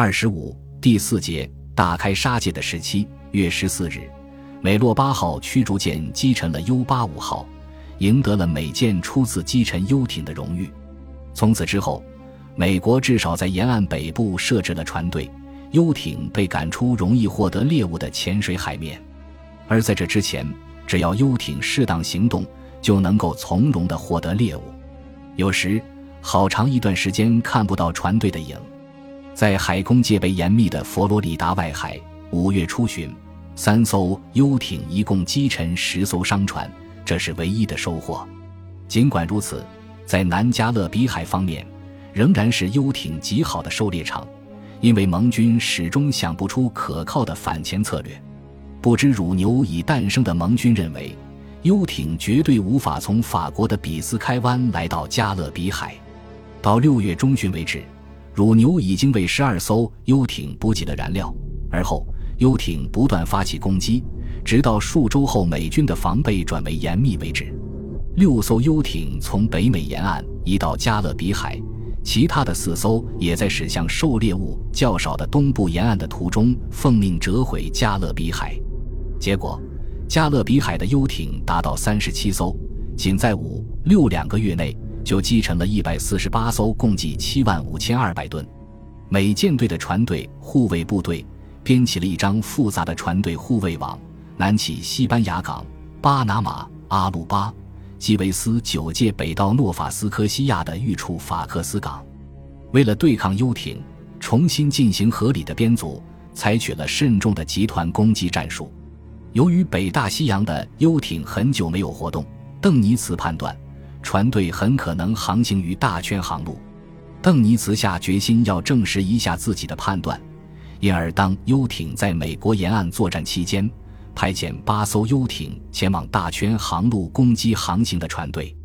二十五第四节大开杀戒的时期，月十四日，美洛八号驱逐舰击沉了 U 八五号，赢得了美舰初次击沉游艇的荣誉。从此之后，美国至少在沿岸北部设置了船队，游艇被赶出容易获得猎物的浅水海面。而在这之前，只要游艇适当行动，就能够从容地获得猎物。有时，好长一段时间看不到船队的影。在海空戒备严密的佛罗里达外海，五月初旬，三艘游艇一共击沉十艘商船，这是唯一的收获。尽管如此，在南加勒比海方面，仍然是游艇极好的狩猎场，因为盟军始终想不出可靠的反潜策略。不知乳牛已诞生的盟军认为，游艇绝对无法从法国的比斯开湾来到加勒比海。到六月中旬为止。乳牛已经为十二艘游艇补给了燃料，而后游艇不断发起攻击，直到数周后美军的防备转为严密为止。六艘游艇从北美沿岸移到加勒比海，其他的四艘也在驶向狩猎物较少的东部沿岸的途中奉命折回加勒比海。结果，加勒比海的游艇达到三十七艘，仅在五六两个月内。就击沉了一百四十八艘，共计七万五千二百吨。美舰队的船队护卫部队编起了一张复杂的船队护卫网，南起西班牙港、巴拿马、阿鲁巴、基维斯九界，北到诺法斯科西亚的预处法克斯港。为了对抗游艇，重新进行合理的编组，采取了慎重的集团攻击战术。由于北大西洋的游艇很久没有活动，邓尼茨判断。船队很可能航行于大圈航路，邓尼茨下决心要证实一下自己的判断，因而当游艇在美国沿岸作战期间，派遣八艘游艇前往大圈航路攻击航行的船队。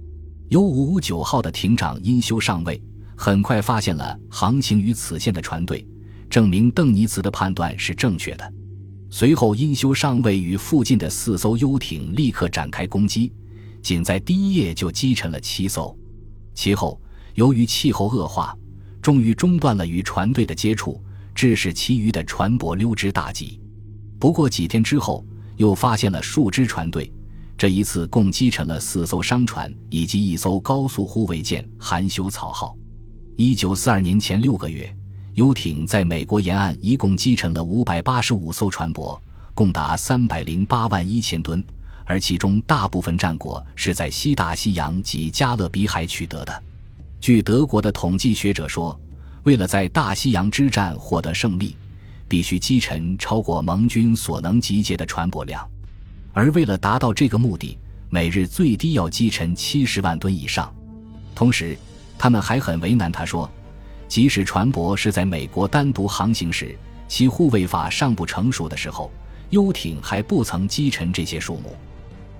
U 五五九号的艇长因修上尉很快发现了航行于此线的船队，证明邓尼茨的判断是正确的。随后，因修上尉与附近的四艘游艇立刻展开攻击。仅在第一夜就击沉了七艘，其后由于气候恶化，终于中断了与船队的接触，致使其余的船舶溜之大吉。不过几天之后，又发现了数支船队，这一次共击沉了四艘商船以及一艘高速护卫舰“含羞草号”。一九四二年前六个月，游艇在美国沿岸一共击沉了五百八十五艘船舶，共达三百零八万一千吨。而其中大部分战果是在西大西洋及加勒比海取得的。据德国的统计学者说，为了在大西洋之战获得胜利，必须击沉超过盟军所能集结的船舶量，而为了达到这个目的，每日最低要击沉七十万吨以上。同时，他们还很为难。他说，即使船舶是在美国单独航行时，其护卫法尚不成熟的时候，游艇还不曾击沉这些数目。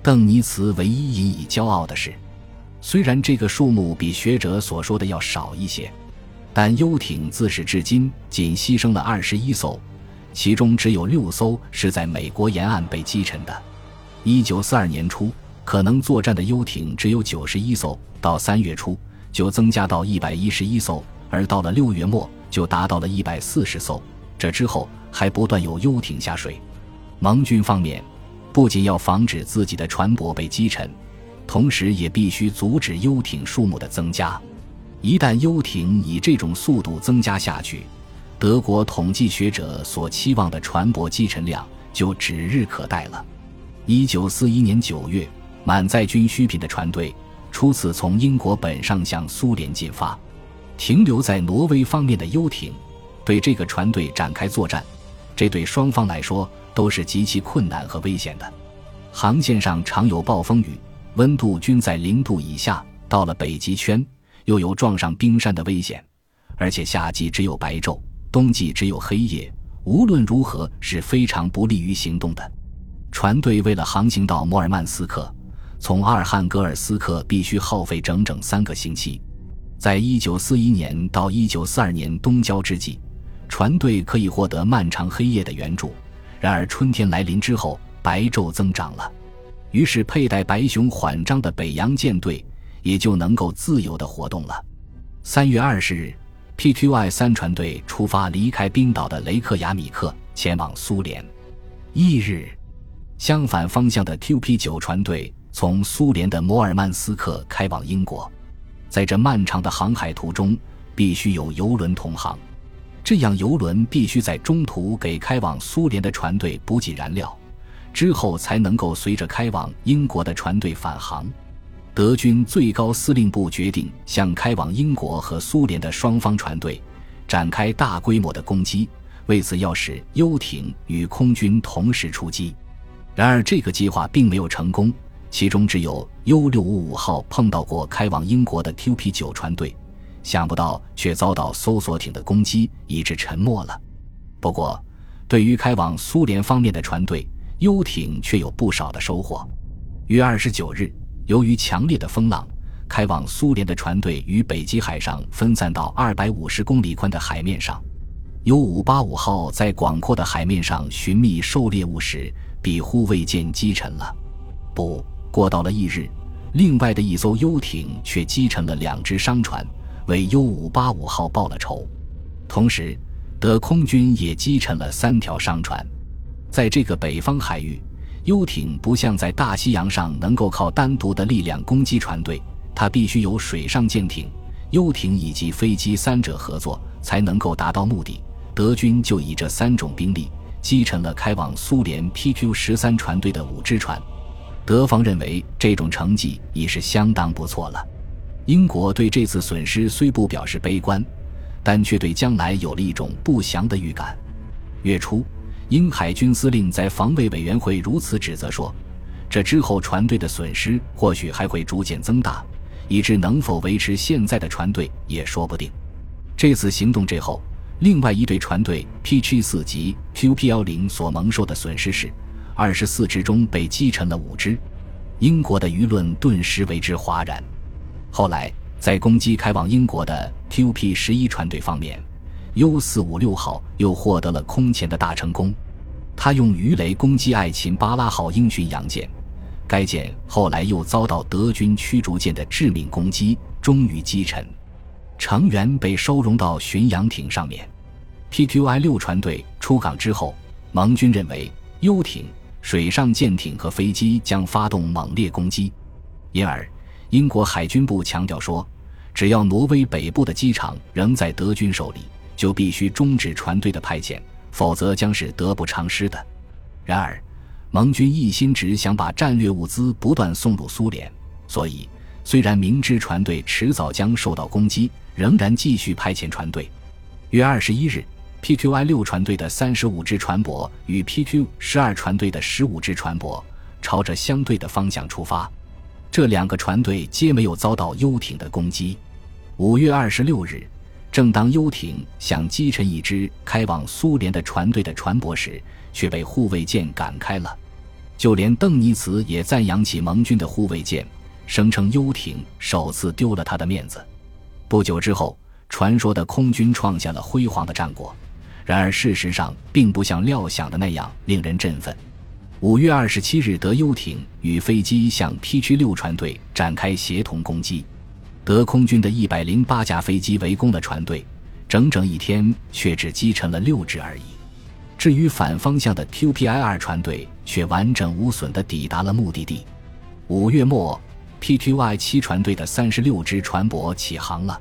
邓尼茨唯一引以骄傲的是，虽然这个数目比学者所说的要少一些，但游艇自始至今仅牺牲了二十一艘，其中只有六艘是在美国沿岸被击沉的。一九四二年初，可能作战的游艇只有九十一艘，到三月初就增加到一百一十一艘，而到了六月末就达到了一百四十艘。这之后还不断有游艇下水。盟军方面。不仅要防止自己的船舶被击沉，同时也必须阻止游艇数目的增加。一旦游艇以这种速度增加下去，德国统计学者所期望的船舶击沉量就指日可待了。一九四一年九月，满载军需品的船队初次从英国本上向苏联进发，停留在挪威方面的游艇对这个船队展开作战，这对双方来说。都是极其困难和危险的，航线上常有暴风雨，温度均在零度以下。到了北极圈，又有撞上冰山的危险，而且夏季只有白昼，冬季只有黑夜。无论如何是非常不利于行动的。船队为了航行到摩尔曼斯克，从阿尔汉格尔斯克必须耗费整整三个星期。在一九四一年到一九四二年冬交之际，船队可以获得漫长黑夜的援助。然而春天来临之后，白昼增长了，于是佩戴白熊缓张的北洋舰队也就能够自由的活动了。三月二十日，PQI 三船队出发，离开冰岛的雷克雅米克，前往苏联。翌日，相反方向的 QP 九船队从苏联的摩尔曼斯克开往英国。在这漫长的航海途中，必须有游轮同行，这样游轮必须在中途给开往苏联的船队补给燃料，之后才能够随着开往英国的船队返航。德军最高司令部决定向开往英国和苏联的双方船队展开大规模的攻击，为此要使游艇与空军同时出击。然而，这个计划并没有成功，其中只有 U 六五五号碰到过开往英国的 QP 九船队，想不到却遭到搜索艇的攻击，以致沉没了。不过，对于开往苏联方面的船队，游艇却有不少的收获。于二十九日。由于强烈的风浪，开往苏联的船队于北极海上分散到二百五十公里宽的海面上。U 五八五号在广阔的海面上寻觅狩猎物时，bị 护卫舰击沉了。不过，到了翌日，另外的一艘游艇却击沉了两只商船，为 U 五八五号报了仇。同时，德空军也击沉了三条商船。在这个北方海域。游艇不像在大西洋上能够靠单独的力量攻击船队，它必须有水上舰艇、游艇以及飞机三者合作才能够达到目的。德军就以这三种兵力击沉了开往苏联 PQ 十三船队的五只船。德方认为这种成绩已是相当不错了。英国对这次损失虽不表示悲观，但却对将来有了一种不祥的预感。月初。英海军司令在防卫委员会如此指责说：“这之后船队的损失或许还会逐渐增大，以致能否维持现在的船队也说不定。”这次行动之后，另外一队船队 P G 四级 QP 幺零所蒙受的损失是二十四只中被击沉了五只，英国的舆论顿时为之哗然。后来在攻击开往英国的 QP 十一船队方面。U 四五六号又获得了空前的大成功，他用鱼雷攻击爱琴巴拉号英巡洋舰，该舰后来又遭到德军驱逐舰的致命攻击，终于击沉，成员被收容到巡洋艇上面。PQI 六船队出港之后，盟军认为 U 艇、水上舰艇和飞机将发动猛烈攻击，因而英国海军部强调说，只要挪威北部的机场仍在德军手里。就必须终止船队的派遣，否则将是得不偿失的。然而，盟军一心只想把战略物资不断送入苏联，所以虽然明知船队迟早将受到攻击，仍然继续派遣船队。月二十一日，PQI 六船队的三十五只船舶与 PQ 十二船队的十五只船舶朝着相对的方向出发，这两个船队皆没有遭到游艇的攻击。五月二十六日。正当游艇想击沉一支开往苏联的船队的船舶时，却被护卫舰赶开了。就连邓尼茨也赞扬起盟军的护卫舰，声称游艇首次丢了他的面子。不久之后，传说的空军创下了辉煌的战果。然而，事实上并不像料想的那样令人振奋。五月二十七日，德游艇与飞机向 P 区六船队展开协同攻击。德空军的一百零八架飞机围攻了船队，整整一天却只击沉了六只而已。至于反方向的 QPI 二船队，却完整无损地抵达了目的地。五月末，PQY 七船队的三十六只船舶起航了。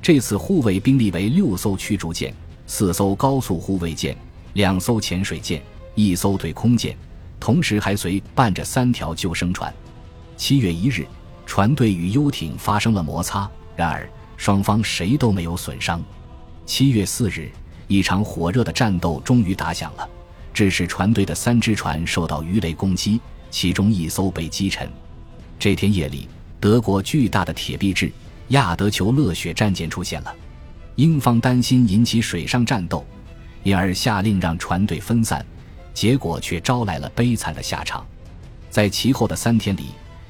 这次护卫兵力为六艘驱逐舰、四艘高速护卫舰、两艘潜水舰、一艘对空舰，同时还随伴着三条救生船。七月一日。船队与游艇发生了摩擦，然而双方谁都没有损伤。七月四日，一场火热的战斗终于打响了，致使船队的三只船受到鱼雷攻击，其中一艘被击沉。这天夜里，德国巨大的铁臂制亚德球勒雪战舰出现了，英方担心引起水上战斗，因而下令让船队分散，结果却招来了悲惨的下场。在其后的三天里。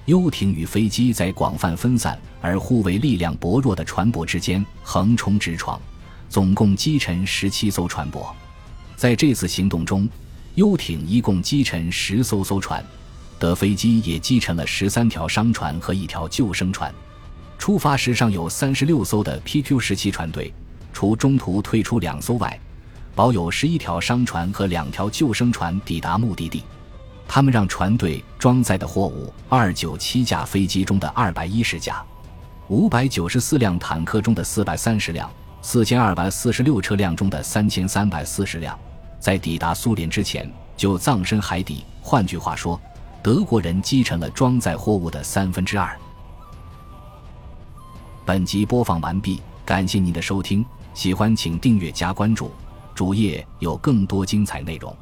游艇与飞机在广泛分散而护卫力量薄弱的船舶之间横冲直撞，总共击沉十七艘船舶。在这次行动中，游艇一共击沉十艘艘船，德飞机也击沉了十三条商船和一条救生船。出发时尚有三十六艘的 PQ 十七船队，除中途退出两艘外，保有十一条商船和两条救生船抵达目的地。他们让船队装载的货物：二九七架飞机中的二百一十架，五百九十四辆坦克中的四百三十辆，四千二百四十六车辆中的三千三百四十辆，在抵达苏联之前就葬身海底。换句话说，德国人击沉了装载货物的三分之二。本集播放完毕，感谢您的收听，喜欢请订阅加关注，主页有更多精彩内容。